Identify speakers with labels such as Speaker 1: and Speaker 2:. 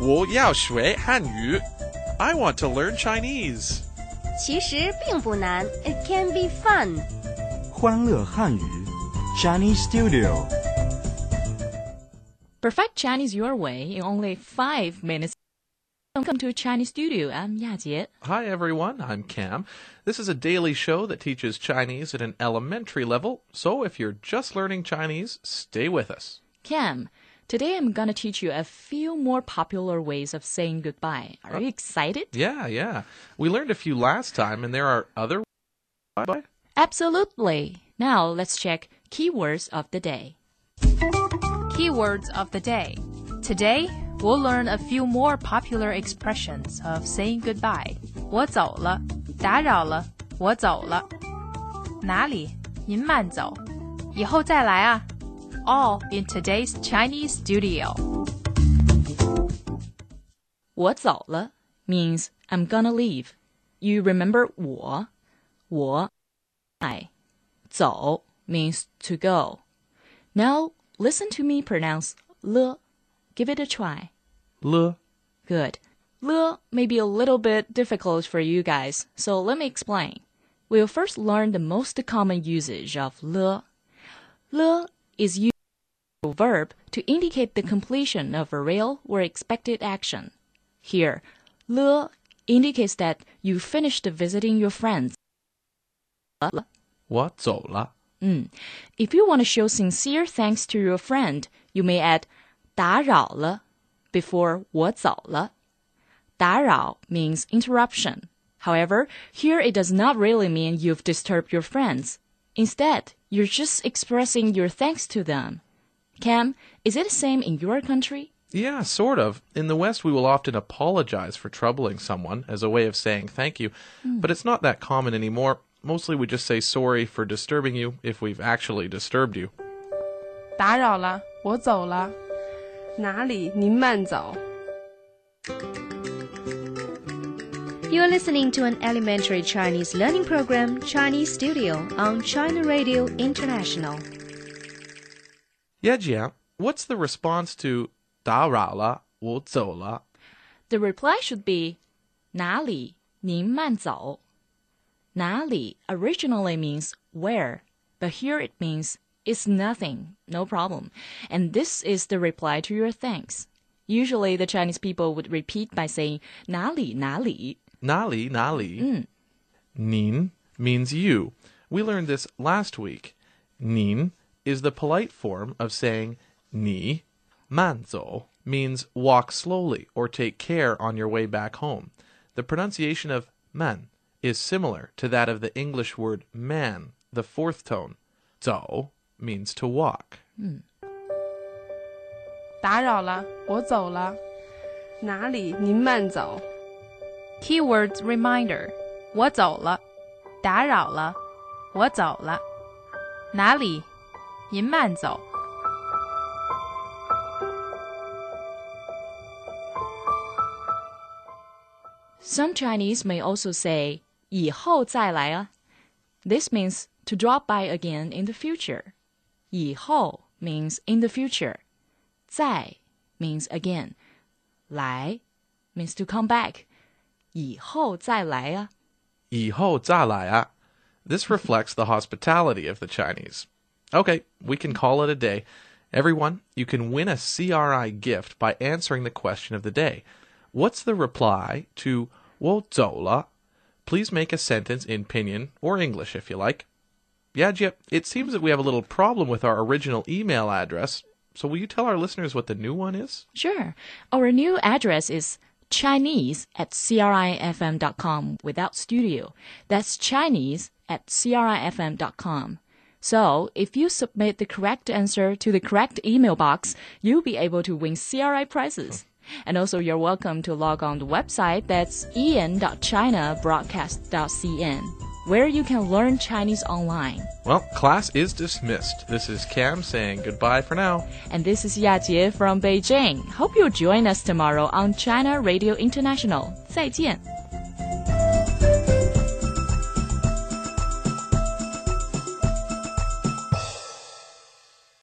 Speaker 1: 我要学汉语。I want to learn Chinese.
Speaker 2: 其实并不难，It can be fun。
Speaker 3: 欢乐汉语，Chinese
Speaker 4: Studio。Perfect Chinese your way in only five minutes. Welcome to Chinese Studio. I'm Yajie.
Speaker 1: Hi everyone, I'm Cam. This is a daily show that teaches Chinese at an elementary level, so if you're just learning Chinese, stay with us.
Speaker 4: Cam, today I'm gonna teach you a few more popular ways of saying goodbye. Are you excited?
Speaker 1: Yeah, yeah. We learned a few last time, and there are other. Bye.
Speaker 4: Absolutely. Now let's check keywords of the day.
Speaker 5: Keywords of the day. Today, we'll learn a few more popular expressions of saying goodbye. 我走了，打扰了，我走了。哪里？您慢走，以后再来啊。 All in today's Chinese studio.
Speaker 4: 我走了 means I'm gonna leave. You remember 我，我，I. 走 means to go. Now listen to me pronounce le. Give it a try.
Speaker 1: Le.
Speaker 4: Good. Le may be a little bit difficult for you guys, so let me explain. We'll first learn the most common usage of le. Le is used as a verb to indicate the completion of a real or expected action. Here, le indicates that you finished visiting your friends.
Speaker 1: 我走了。
Speaker 4: If you want to show sincere thanks to your friend, you may add 打扰了 before 我走了。打扰 means interruption. However, here it does not really mean you've disturbed your friends. Instead, you're just expressing your thanks to them. Cam, is it the same in your country?
Speaker 1: Yeah, sort of. In the West, we will often apologize for troubling someone as a way of saying thank you, but it's not that common anymore. Mostly we just say sorry for disturbing you if we've actually disturbed you.
Speaker 5: 打扰了，我走了。哪里？您慢走。
Speaker 2: You're listening to an elementary Chinese learning program, Chinese Studio, on China Radio International.
Speaker 1: Yeah, Jia, what's the response to 打扰了,我走了?
Speaker 4: The reply should be 哪里您慢走.哪里 originally means where, but here it means it's nothing, no problem. And this is the reply to your thanks. Usually the Chinese people would repeat by saying 哪里哪里.
Speaker 1: 哪里,哪里? Nin means you. We learned this last week. Nin is the polite form of saying ni. Manzo means walk slowly or take care on your way back home. The pronunciation of man is similar to that of the English word man, the fourth tone. Zao means to walk.
Speaker 5: 打扰了，我走了。哪里？您慢走。 Keywords reminder：我走了，打扰了，我走了。哪里？您慢走。
Speaker 4: Some Chinese may also say 以后再来啊. This means to drop by again in the future. 以后 means in the future. 再 means again. 来 means to come back. 以后再来啊。
Speaker 1: 以后再来啊. This reflects the hospitality of the Chinese. Okay, we can call it a day. Everyone, you can win a CRI gift by answering the question of the day. What's the reply to 我走了? Please make a sentence in Pinyin or English if you like. Yajie, it seems that we have a little problem with our original email address, so will you tell our listeners what the new one is?
Speaker 4: Sure. Our new address is Chinese at crifm.com without studio. That's Chinese at crifm.com. So, if you submit the correct answer to the correct email box, you'll be able to win CRI prizes. And also, you're welcome to log on the website that's en.chinabroadcast.cn, where you can learn Chinese online.
Speaker 1: Well, class is dismissed. This is Cam saying goodbye for now.
Speaker 4: And this is Yajie from Beijing. Hope you'll join us tomorrow on China Radio International. 再见。